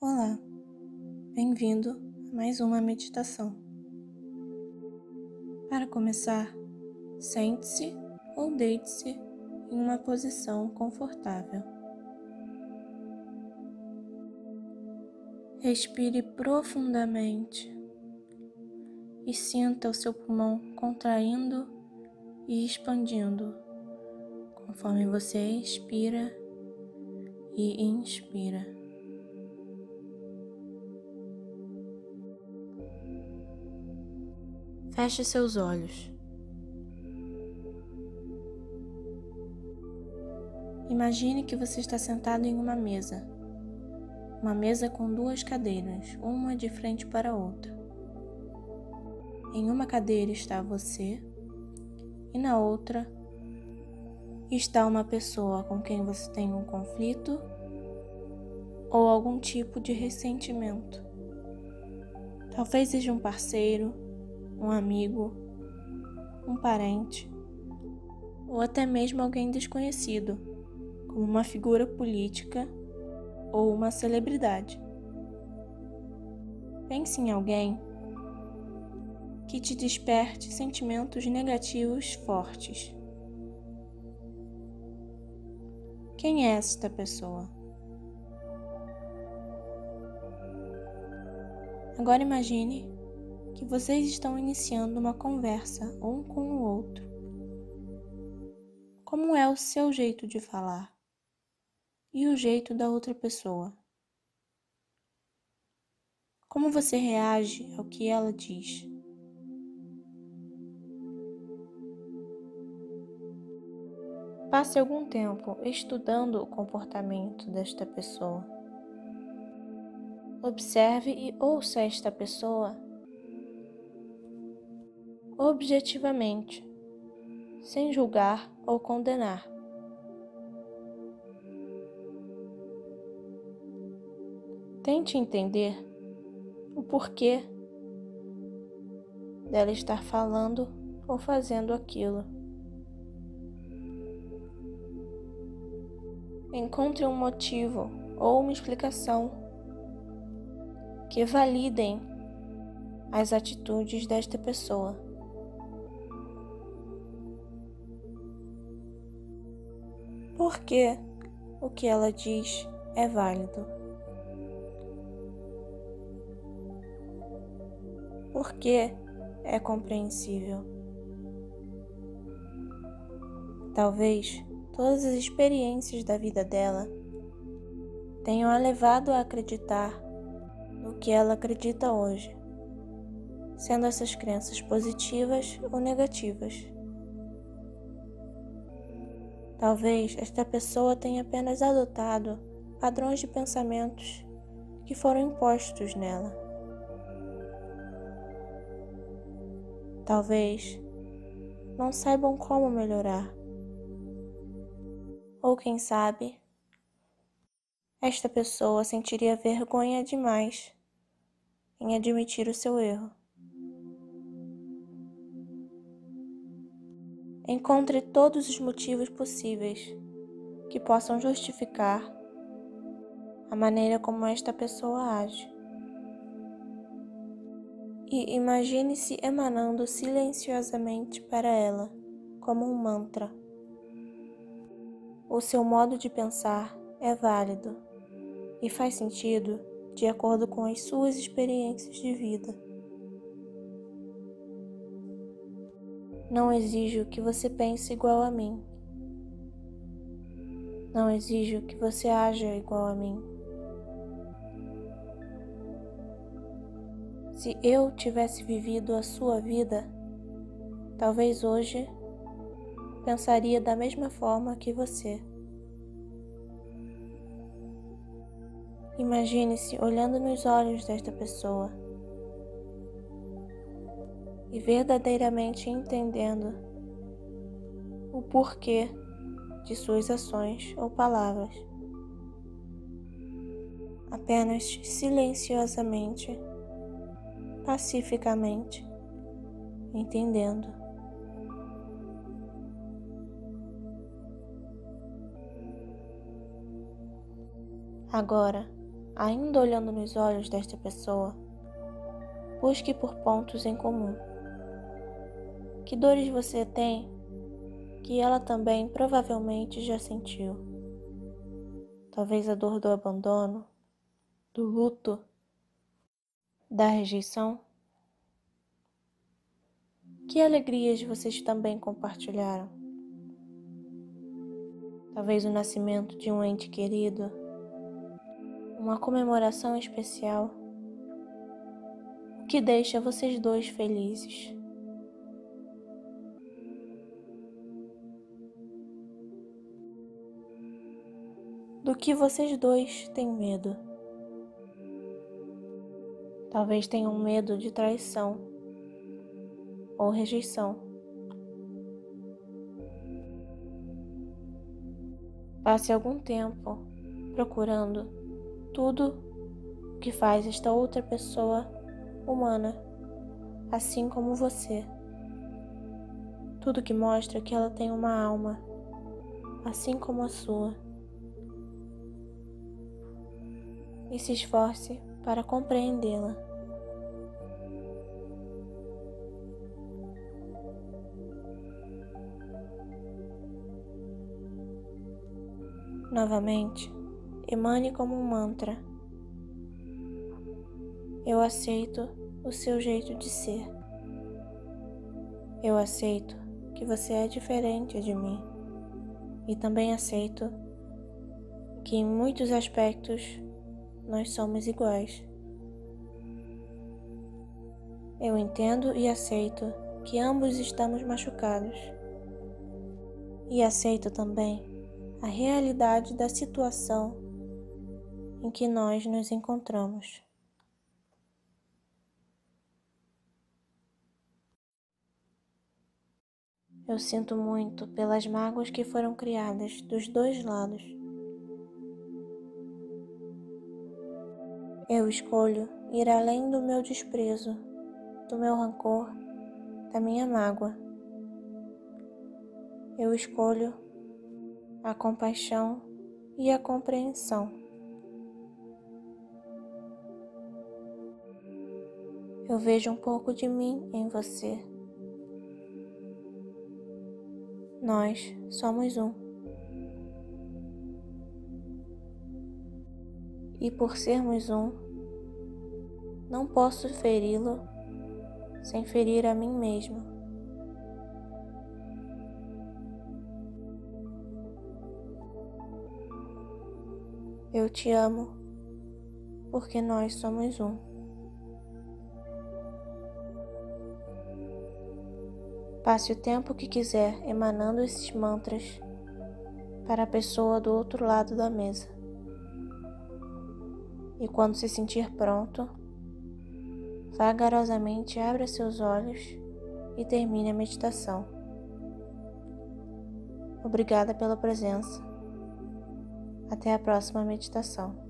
Olá, bem-vindo a mais uma meditação. Para começar, sente-se ou deite-se em uma posição confortável. Respire profundamente e sinta o seu pulmão contraindo e expandindo conforme você expira e inspira. Feche seus olhos. Imagine que você está sentado em uma mesa. Uma mesa com duas cadeiras, uma de frente para a outra. Em uma cadeira está você e na outra está uma pessoa com quem você tem um conflito ou algum tipo de ressentimento. Talvez seja um parceiro, um amigo, um parente ou até mesmo alguém desconhecido, como uma figura política ou uma celebridade. Pense em alguém que te desperte sentimentos negativos fortes. Quem é esta pessoa? Agora imagine que vocês estão iniciando uma conversa um com o outro. Como é o seu jeito de falar e o jeito da outra pessoa? Como você reage ao que ela diz? Passe algum tempo estudando o comportamento desta pessoa. Observe e ouça esta pessoa objetivamente, sem julgar ou condenar. Tente entender o porquê dela estar falando ou fazendo aquilo. Encontre um motivo ou uma explicação que validem as atitudes desta pessoa. Por que o que ela diz é válido? Por que é compreensível? Talvez todas as experiências da vida dela tenham a levado a acreditar no que ela acredita hoje, sendo essas crenças positivas ou negativas. Talvez esta pessoa tenha apenas adotado padrões de pensamentos que foram impostos nela. Talvez não saibam como melhorar ou quem sabe, esta pessoa sentiria vergonha demais em admitir o seu erro. Encontre todos os motivos possíveis que possam justificar a maneira como esta pessoa age. E imagine-se emanando silenciosamente para ela, como um mantra. O seu modo de pensar é válido e faz sentido de acordo com as suas experiências de vida. Não exijo que você pense igual a mim. Não exijo que você haja igual a mim. Se eu tivesse vivido a sua vida, talvez hoje pensaria da mesma forma que você. Imagine-se olhando nos olhos desta pessoa e verdadeiramente entendendo o porquê de suas ações ou palavras. Apenas silenciosamente, pacificamente, entendendo. Agora, ainda olhando nos olhos desta pessoa, busque por pontos em comum. Que dores você tem que ela também provavelmente já sentiu? Talvez a dor do abandono, do luto, da rejeição? Que alegrias vocês também compartilharam? Talvez o nascimento de um ente querido, uma comemoração especial, o que deixa vocês dois felizes. Do que vocês dois têm medo? Talvez tenham medo de traição ou rejeição. Passe algum tempo procurando tudo o que faz esta outra pessoa humana, assim como você. Tudo que mostra que ela tem uma alma, assim como a sua. E se esforce para compreendê-la. Novamente, emane como um mantra. Eu aceito o seu jeito de ser. Eu aceito que você é diferente de mim e também aceito que em muitos aspectos nós somos iguais. Eu entendo e aceito que ambos estamos machucados. E aceito também a realidade da situação em que nós nos encontramos. Eu sinto muito pelas mágoas que foram criadas dos dois lados. Eu escolho ir além do meu desprezo, do meu rancor, da minha mágoa. Eu escolho a compaixão e a compreensão. Eu vejo um pouco de mim em você. Nós somos um. E por sermos um, não posso feri-lo sem ferir a mim mesmo. Eu te amo porque nós somos um. Passe o tempo que quiser emanando esses mantras para a pessoa do outro lado da mesa. E quando se sentir pronto, vagarosamente abra seus olhos e termine a meditação. Obrigada pela presença. Até a próxima meditação.